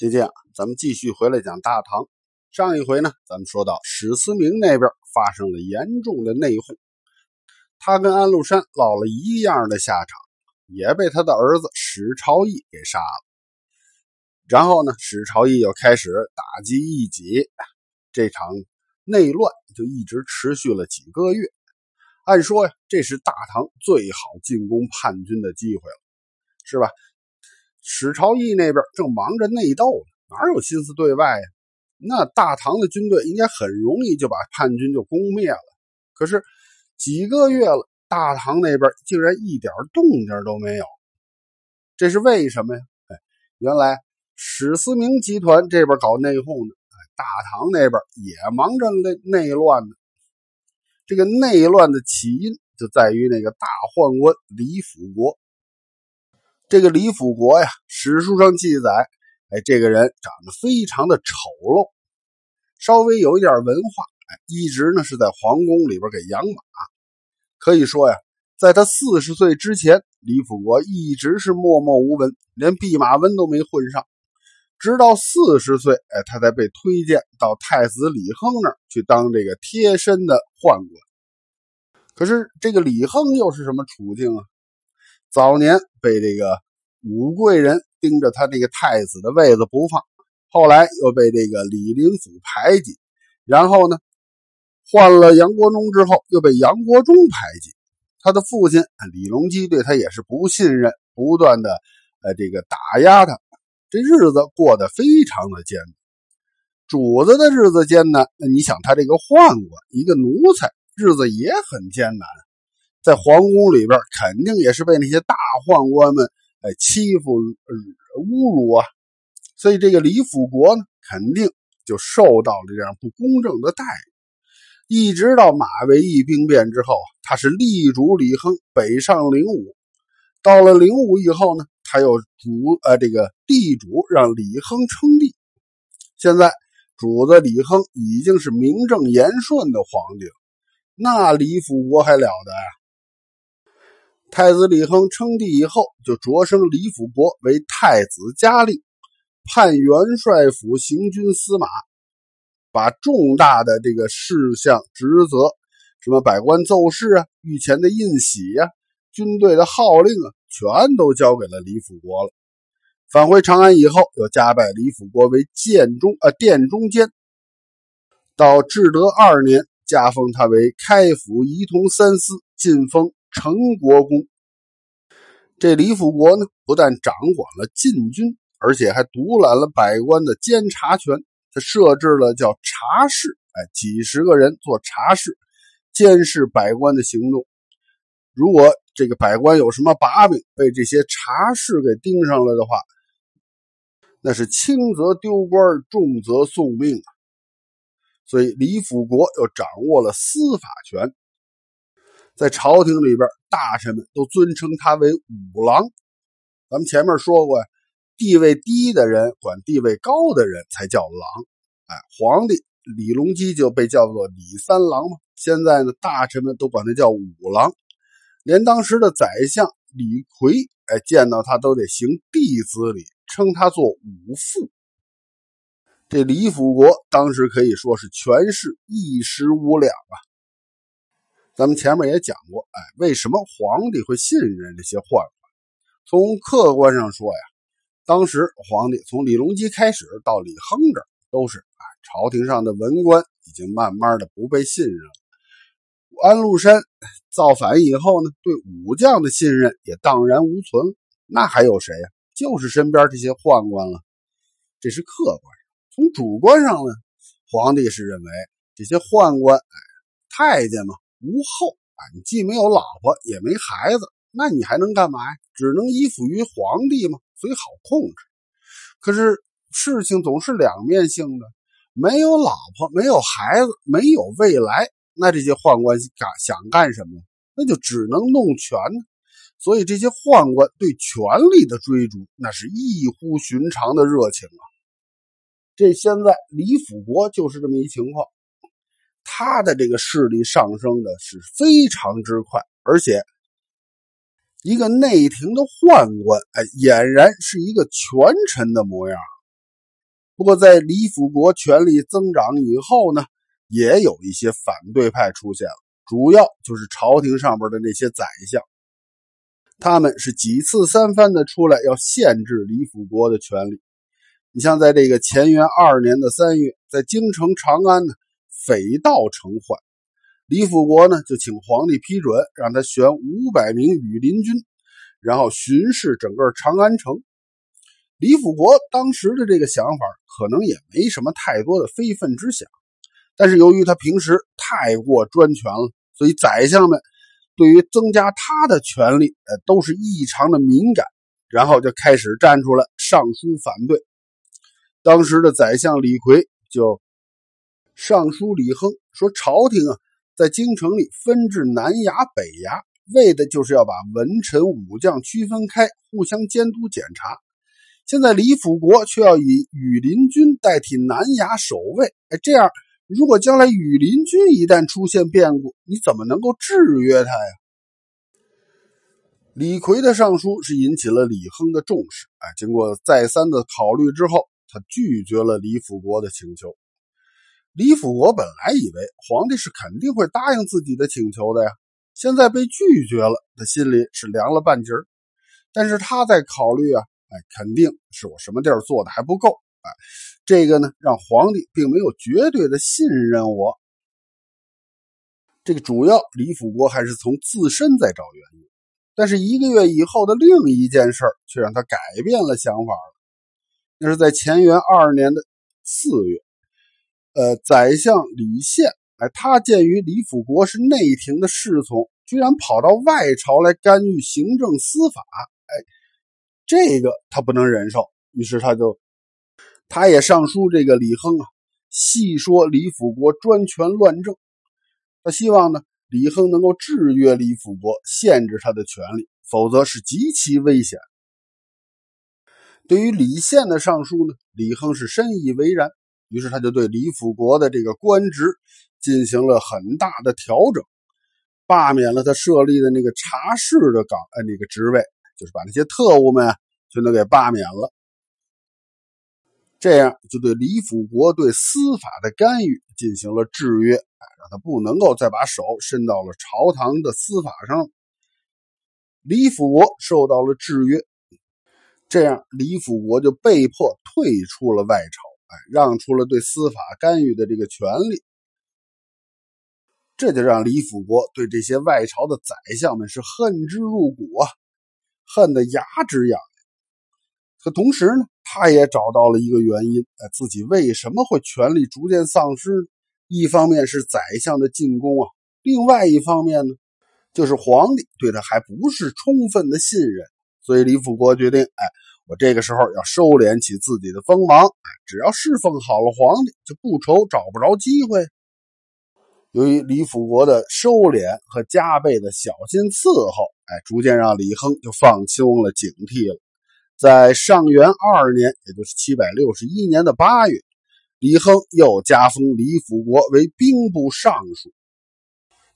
今天啊，咱们继续回来讲大唐。上一回呢，咱们说到史思明那边发生了严重的内讧，他跟安禄山落了一样的下场，也被他的儿子史朝义给杀了。然后呢，史朝义又开始打击异己，这场内乱就一直持续了几个月。按说呀，这是大唐最好进攻叛军的机会了，是吧？史朝义那边正忙着内斗呢，哪有心思对外呀？那大唐的军队应该很容易就把叛军就攻灭了。可是几个月了，大唐那边竟然一点动静都没有，这是为什么呀？哎，原来史思明集团这边搞内讧呢，哎，大唐那边也忙着内内乱呢。这个内乱的起因就在于那个大宦官李辅国。这个李辅国呀，史书上记载，哎，这个人长得非常的丑陋，稍微有一点文化，哎，一直呢是在皇宫里边给养马。可以说呀，在他四十岁之前，李辅国一直是默默无闻，连弼马温都没混上。直到四十岁，哎，他才被推荐到太子李亨那儿去当这个贴身的宦官。可是这个李亨又是什么处境啊？早年被这个武贵人盯着他这个太子的位子不放，后来又被这个李林甫排挤，然后呢，换了杨国忠之后又被杨国忠排挤。他的父亲李隆基对他也是不信任，不断的呃这个打压他，这日子过得非常的艰难。主子的日子艰难，那你想他这个宦官一个奴才，日子也很艰难。在皇宫里边，肯定也是被那些大宦官们哎欺负、呃侮辱啊，所以这个李辅国呢，肯定就受到了这样不公正的待遇。一直到马嵬驿兵变之后，他是力主李亨北上灵武，到了灵武以后呢，他又主呃这个地主让李亨称帝。现在主子李亨已经是名正言顺的皇帝了，那李辅国还了得呀？太子李亨称帝以后，就擢升李辅国为太子嘉令，判元帅府行军司马，把重大的这个事项职责，什么百官奏事啊、御前的印玺呀、军队的号令啊，全都交给了李辅国了。返回长安以后，又加拜李辅国为建中啊殿中监。到至德二年，加封他为开府仪同三司，晋封。成国公，这李辅国呢，不但掌管了禁军，而且还独揽了百官的监察权。他设置了叫察事，哎，几十个人做察事，监视百官的行动。如果这个百官有什么把柄，被这些察事给盯上了的话，那是轻则丢官，重则送命啊。所以李辅国又掌握了司法权。在朝廷里边，大臣们都尊称他为五郎。咱们前面说过呀，地位低的人管地位高的人才叫郎。哎，皇帝李隆基就被叫做李三郎嘛。现在呢，大臣们都管他叫五郎，连当时的宰相李逵，哎，见到他都得行弟子礼，称他做五父。这李辅国当时可以说是权势一时无两啊。咱们前面也讲过，哎，为什么皇帝会信任这些宦官？从客观上说呀，当时皇帝从李隆基开始到李亨这儿，都是哎，朝廷上的文官已经慢慢的不被信任了。安禄山造反以后呢，对武将的信任也荡然无存，那还有谁呀？就是身边这些宦官了。这是客观上，从主观上呢，皇帝是认为这些宦官，哎，太监嘛。无后啊，你既没有老婆也没孩子，那你还能干嘛呀？只能依附于皇帝嘛，所以好控制。可是事情总是两面性的，没有老婆，没有孩子，没有未来，那这些宦官干想干什么？那就只能弄权。所以这些宦官对权力的追逐，那是异乎寻常的热情啊。这现在李辅国就是这么一情况。他的这个势力上升的是非常之快，而且一个内廷的宦官，哎，俨然是一个权臣的模样。不过，在李辅国权力增长以后呢，也有一些反对派出现了，主要就是朝廷上边的那些宰相，他们是几次三番的出来要限制李辅国的权利。你像在这个乾元二年的三月，在京城长安呢，匪盗成患，李辅国呢就请皇帝批准，让他选五百名羽林军，然后巡视整个长安城。李辅国当时的这个想法可能也没什么太多的非分之想，但是由于他平时太过专权了，所以宰相们对于增加他的权力，呃，都是异常的敏感，然后就开始站出来上书反对。当时的宰相李逵就上书李亨说：“朝廷啊，在京城里分治南衙北衙，为的就是要把文臣武将区分开，互相监督检查。”现在李辅国却要以羽林军代替南衙守卫，哎，这样如果将来羽林军一旦出现变故，你怎么能够制约他呀？李逵的上书是引起了李亨的重视，哎，经过再三的考虑之后，他拒绝了李辅国的请求。李辅国本来以为皇帝是肯定会答应自己的请求的呀，现在被拒绝了，他心里是凉了半截儿。但是他在考虑啊。哎，肯定是我什么地儿做的还不够。哎，这个呢，让皇帝并没有绝对的信任我。这个主要李辅国还是从自身在找原因。但是一个月以后的另一件事却让他改变了想法了。那是在乾元二年的四月，呃，宰相李宪，哎，他鉴于李辅国是内廷的侍从，居然跑到外朝来干预行政司法，哎。这个他不能忍受，于是他就，他也上书这个李亨啊，细说李辅国专权乱政。他希望呢，李亨能够制约李辅国，限制他的权利，否则是极其危险。对于李宪的上书呢，李亨是深以为然，于是他就对李辅国的这个官职进行了很大的调整，罢免了他设立的那个察事的岗，呃，那个职位。就是把那些特务们全都给罢免了，这样就对李辅国对司法的干预进行了制约，哎，让他不能够再把手伸到了朝堂的司法上。李辅国受到了制约，这样李辅国就被迫退出了外朝，哎，让出了对司法干预的这个权利。这就让李辅国对这些外朝的宰相们是恨之入骨啊。恨得牙直痒痒，可同时呢，他也找到了一个原因：哎，自己为什么会权力逐渐丧失？一方面是宰相的进攻啊，另外一方面呢，就是皇帝对他还不是充分的信任。所以李辅国决定：哎，我这个时候要收敛起自己的锋芒。只要侍奉好了皇帝，就不愁找不着机会。由于李辅国的收敛和加倍的小心伺候，哎，逐渐让李亨就放松了警惕了。在上元二年，也就是七百六十一年的八月，李亨又加封李辅国为兵部尚书。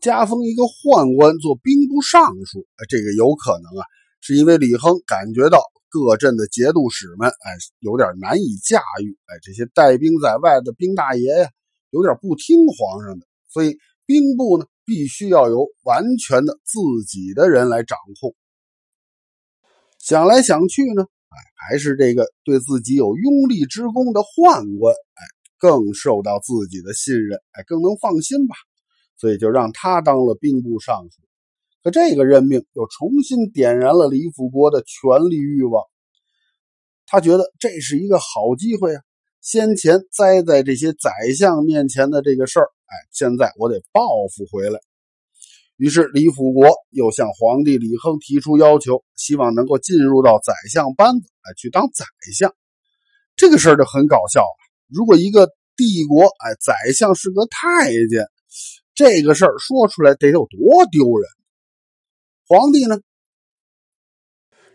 加封一个宦官做兵部尚书，哎，这个有可能啊，是因为李亨感觉到各镇的节度使们，哎，有点难以驾驭，哎，这些带兵在外的兵大爷呀，有点不听皇上的。所以兵部呢，必须要由完全的自己的人来掌控。想来想去呢，哎，还是这个对自己有拥立之功的宦官，哎，更受到自己的信任，哎，更能放心吧。所以就让他当了兵部尚书。可这个任命又重新点燃了李辅国的权力欲望。他觉得这是一个好机会啊。先前栽在这些宰相面前的这个事儿，哎，现在我得报复回来。于是李辅国又向皇帝李亨提出要求，希望能够进入到宰相班子，哎，去当宰相。这个事儿就很搞笑了。如果一个帝国，哎，宰相是个太监，这个事儿说出来得有多丢人？皇帝呢，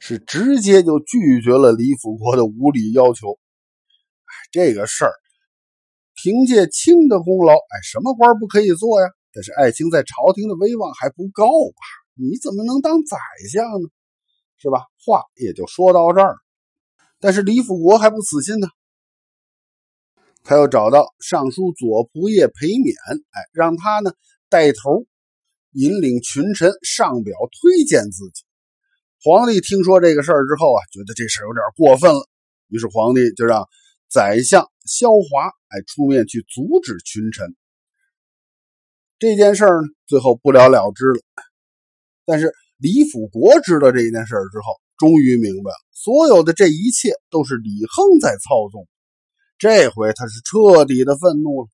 是直接就拒绝了李辅国的无理要求。哎这个事儿，凭借清的功劳，哎，什么官不可以做呀？但是爱卿在朝廷的威望还不高吧？你怎么能当宰相呢？是吧？话也就说到这儿。但是李辅国还不死心呢，他又找到尚书左仆射裴冕，哎，让他呢带头引领群臣上表推荐自己。皇帝听说这个事儿之后啊，觉得这事儿有点过分了，于是皇帝就让宰相萧华哎出面去阻止群臣。这件事儿呢，最后不了了之了。但是李辅国知道这件事之后，终于明白了，所有的这一切都是李亨在操纵。这回他是彻底的愤怒了。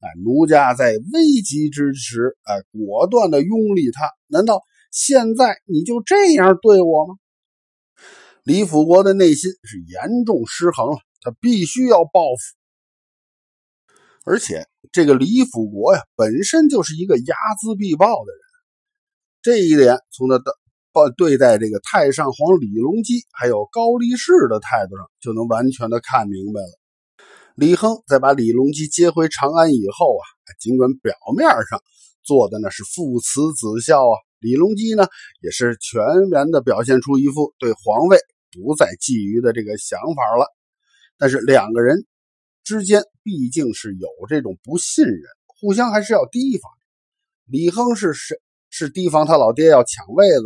哎，奴家在危急之时，哎，果断的拥立他。难道现在你就这样对我吗？李辅国的内心是严重失衡了，他必须要报复，而且。这个李辅国呀，本身就是一个睚眦必报的人，这一点从他的报对待这个太上皇李隆基还有高力士的态度上，就能完全的看明白了。李亨在把李隆基接回长安以后啊，尽管表面上做的那是父慈子孝啊，李隆基呢也是全然的表现出一副对皇位不再觊觎的这个想法了，但是两个人。之间毕竟是有这种不信任，互相还是要提防。李亨是是是提防他老爹要抢位子，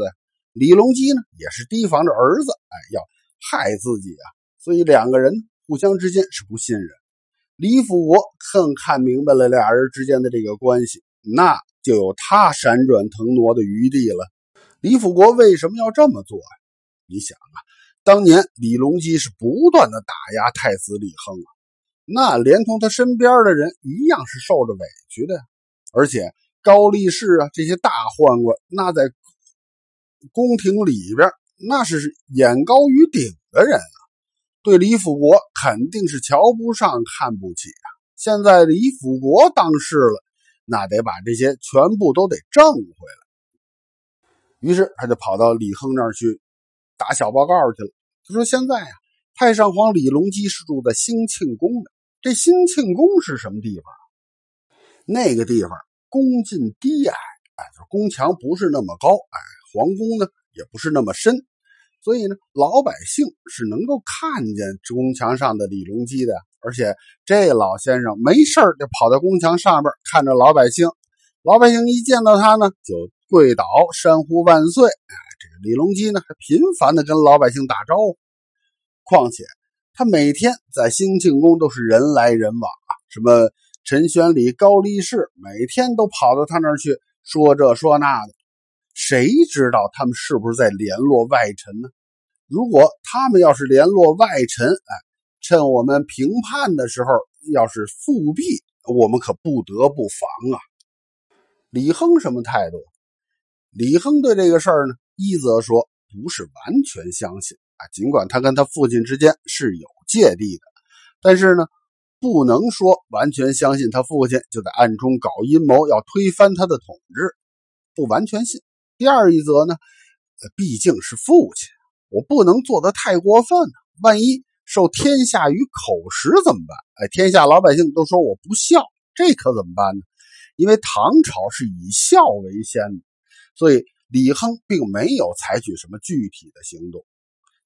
李隆基呢也是提防着儿子，哎，要害自己啊。所以两个人互相之间是不信任。李辅国更看明白了俩人之间的这个关系，那就有他闪转腾挪的余地了。李辅国为什么要这么做啊？你想啊，当年李隆基是不断的打压太子李亨啊。那连同他身边的人一样是受着委屈的，而且高力士啊这些大宦官，那在宫廷里边那是眼高于顶的人啊，对李辅国肯定是瞧不上、看不起啊。现在李辅国当事了，那得把这些全部都得挣回来。于是他就跑到李亨那儿去打小报告去了。他说：“现在啊，太上皇李隆基是住在兴庆宫的。”这兴庆宫是什么地方？那个地方宫进低矮，哎，宫墙不是那么高，哎，皇宫呢也不是那么深，所以呢，老百姓是能够看见宫墙上的李隆基的。而且这老先生没事就跑到宫墙上边看着老百姓，老百姓一见到他呢，就跪倒山呼万岁。这个李隆基呢还频繁的跟老百姓打招呼，况且。他每天在兴庆宫都是人来人往啊，什么陈玄礼、高力士，每天都跑到他那儿去说这说那的。谁知道他们是不是在联络外臣呢？如果他们要是联络外臣，哎，趁我们评判的时候要是复辟，我们可不得不防啊。李亨什么态度？李亨对这个事儿呢，一则说不是完全相信。啊，尽管他跟他父亲之间是有芥蒂的，但是呢，不能说完全相信他父亲就在暗中搞阴谋要推翻他的统治，不完全信。第二一则呢，毕竟是父亲，我不能做的太过分，万一受天下于口实怎么办？哎，天下老百姓都说我不孝，这可怎么办呢？因为唐朝是以孝为先的，所以李亨并没有采取什么具体的行动。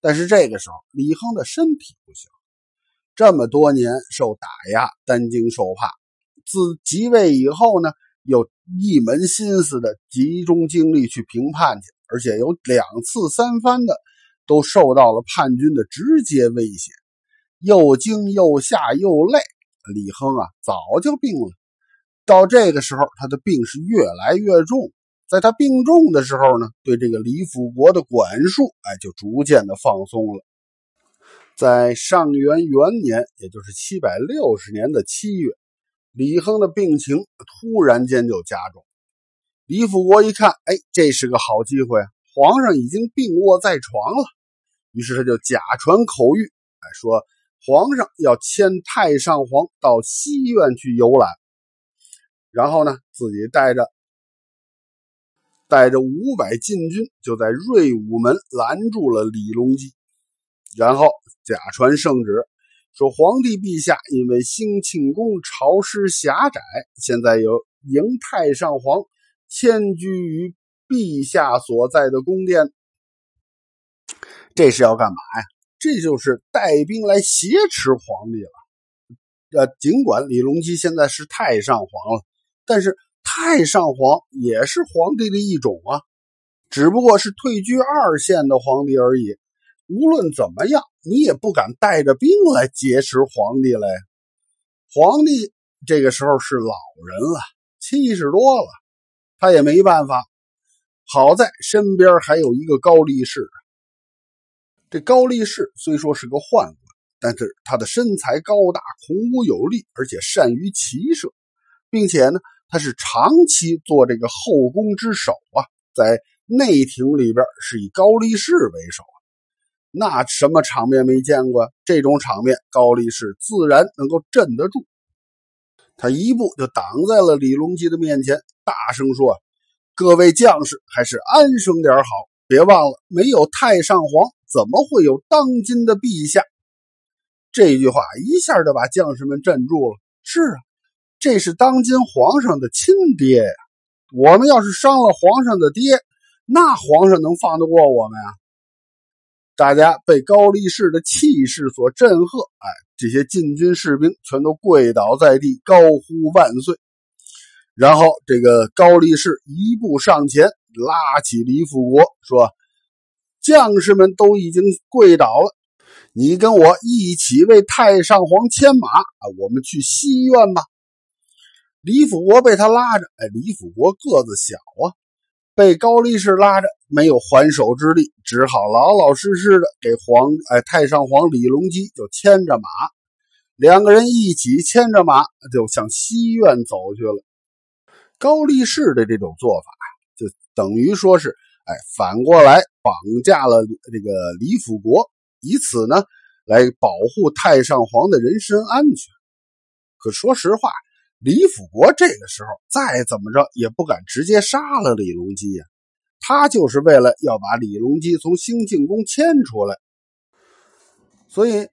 但是这个时候，李亨的身体不行，这么多年受打压，担惊受怕。自即位以后呢，又一门心思的集中精力去平叛去，而且有两次三番的都受到了叛军的直接威胁，又惊又吓又累。李亨啊，早就病了。到这个时候，他的病是越来越重。在他病重的时候呢，对这个李辅国的管束，哎，就逐渐的放松了。在上元元年，也就是七百六十年的七月，李亨的病情突然间就加重。李辅国一看，哎，这是个好机会，皇上已经病卧在床了。于是他就假传口谕，哎，说皇上要迁太上皇到西苑去游览，然后呢，自己带着。带着五百禁军，就在瑞武门拦住了李隆基，然后假传圣旨，说皇帝陛下因为兴庆宫潮湿狭窄，现在由迎太上皇迁居于陛下所在的宫殿。这是要干嘛呀？这就是带兵来挟持皇帝了。呃，尽管李隆基现在是太上皇了，但是太上皇也是皇帝的一种啊，只不过是退居二线的皇帝而已。无论怎么样，你也不敢带着兵来劫持皇帝来。皇帝这个时候是老人了，七十多了，他也没办法。好在身边还有一个高力士。这高力士虽说是个宦官，但是他的身材高大，孔武有力，而且善于骑射，并且呢，他是长期做这个后宫之首啊，在内廷里边是以高力士为首那什么场面没见过？这种场面，高力士自然能够镇得住。他一步就挡在了李隆基的面前，大声说：“各位将士，还是安生点好！别忘了，没有太上皇，怎么会有当今的陛下？”这句话一下就把将士们镇住了。是啊，这是当今皇上的亲爹呀！我们要是伤了皇上的爹，那皇上能放得过我们啊？大家被高力士的气势所震慑，哎，这些禁军士兵全都跪倒在地，高呼万岁。然后这个高力士一步上前，拉起李辅国说：“将士们都已经跪倒了，你跟我一起为太上皇牵马啊，我们去西苑吧。”李辅国被他拉着，哎，李辅国个子小啊。被高力士拉着，没有还手之力，只好老老实实的给皇哎太上皇李隆基就牵着马，两个人一起牵着马就向西院走去了。高力士的这种做法，就等于说是哎反过来绑架了这个李辅国，以此呢来保护太上皇的人身安全。可说实话。李辅国这个时候再怎么着也不敢直接杀了李隆基呀，他就是为了要把李隆基从兴庆宫牵出来，所以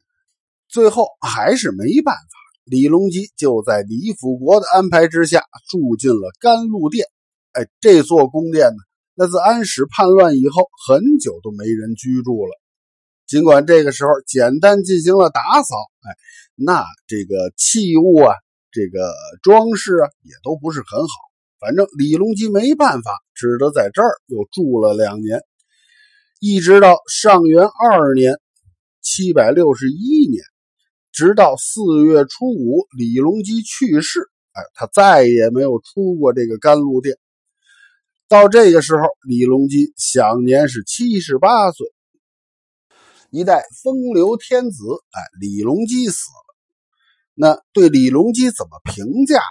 最后还是没办法。李隆基就在李辅国的安排之下住进了甘露殿。哎，这座宫殿呢，那自安史叛乱以后很久都没人居住了。尽管这个时候简单进行了打扫，哎，那这个器物啊。这个装饰啊，也都不是很好。反正李隆基没办法，只得在这儿又住了两年，一直到上元二年（七百六十一年），直到四月初五，李隆基去世。哎，他再也没有出过这个甘露殿。到这个时候，李隆基享年是七十八岁。一代风流天子，哎，李隆基死了。那对李隆基怎么评价？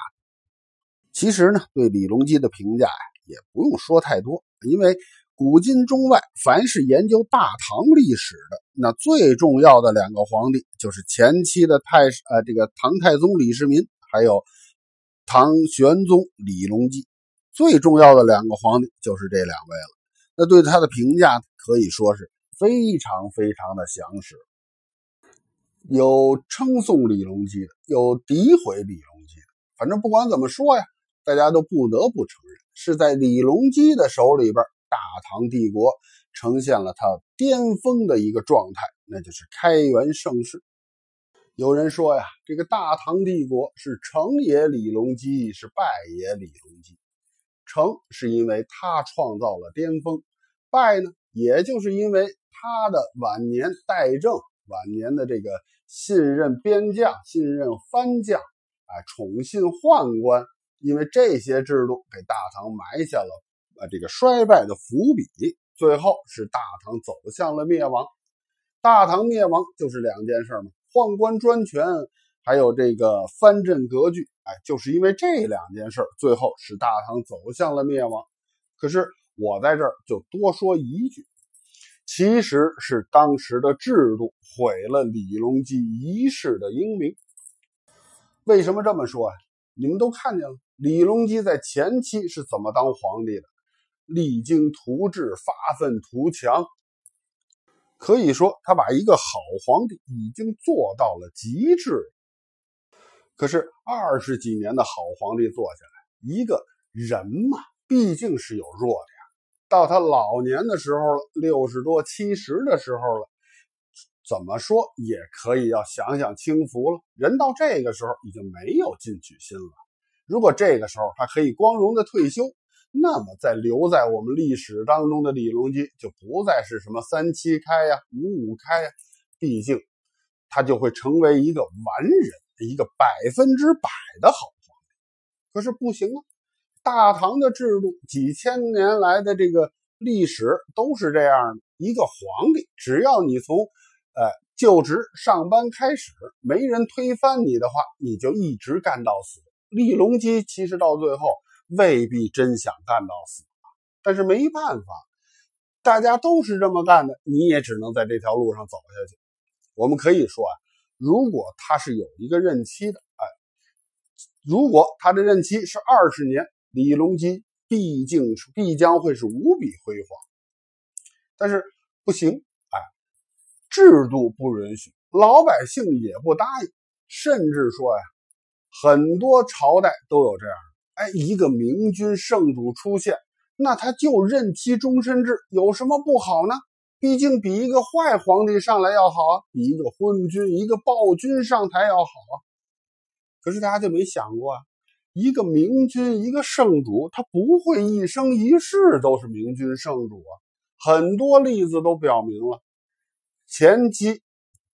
其实呢，对李隆基的评价呀，也不用说太多，因为古今中外，凡是研究大唐历史的，那最重要的两个皇帝，就是前期的太呃这个唐太宗李世民，还有唐玄宗李隆基。最重要的两个皇帝就是这两位了。那对他的评价可以说是非常非常的详实。有称颂李隆基的，有诋毁李隆基的，反正不管怎么说呀，大家都不得不承认，是在李隆基的手里边，大唐帝国呈现了它巅峰的一个状态，那就是开元盛世。有人说呀，这个大唐帝国是成也李隆基，是败也李隆基。成是因为他创造了巅峰，败呢，也就是因为他的晚年代政。晚年的这个信任边将、信任藩将，啊，宠信宦官，因为这些制度给大唐埋下了啊这个衰败的伏笔，最后是大唐走向了灭亡。大唐灭亡就是两件事嘛，宦官专权，还有这个藩镇割据，哎，就是因为这两件事，最后使大唐走向了灭亡。可是我在这儿就多说一句。其实是当时的制度毁了李隆基一世的英名。为什么这么说呀？你们都看见了，李隆基在前期是怎么当皇帝的？励精图治，发愤图强，可以说他把一个好皇帝已经做到了极致。可是二十几年的好皇帝做下来，一个人嘛，毕竟是有弱点。到他老年的时候了，六十多、七十的时候了，怎么说也可以要享享清福了。人到这个时候已经没有进取心了。如果这个时候他可以光荣的退休，那么在留在我们历史当中的李隆基就不再是什么三七开呀、五五开呀，毕竟他就会成为一个完人，一个百分之百的好皇帝。可是不行啊，大唐的制度几千年来的这个历史都是这样的：一个皇帝，只要你从呃，就职上班开始，没人推翻你的话，你就一直干到死。李隆基其实到最后未必真想干到死，但是没办法，大家都是这么干的，你也只能在这条路上走下去。我们可以说啊，如果他是有一个任期的，哎，如果他的任期是二十年，李隆基毕竟是必将会是无比辉煌。但是不行。哎制度不允许，老百姓也不答应，甚至说呀，很多朝代都有这样的。哎，一个明君圣主出现，那他就任期终身制，有什么不好呢？毕竟比一个坏皇帝上来要好啊，比一个昏君、一个暴君上台要好啊。可是大家就没想过啊，一个明君、一个圣主，他不会一生一世都是明君圣主啊。很多例子都表明了。前期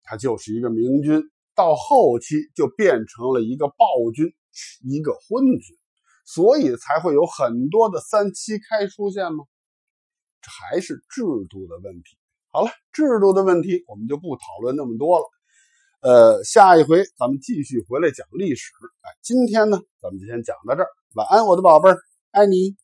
他就是一个明君，到后期就变成了一个暴君，一个昏君，所以才会有很多的三七开出现吗？这还是制度的问题。好了，制度的问题我们就不讨论那么多了。呃，下一回咱们继续回来讲历史。哎，今天呢，咱们就先讲到这儿。晚安，我的宝贝儿，爱你。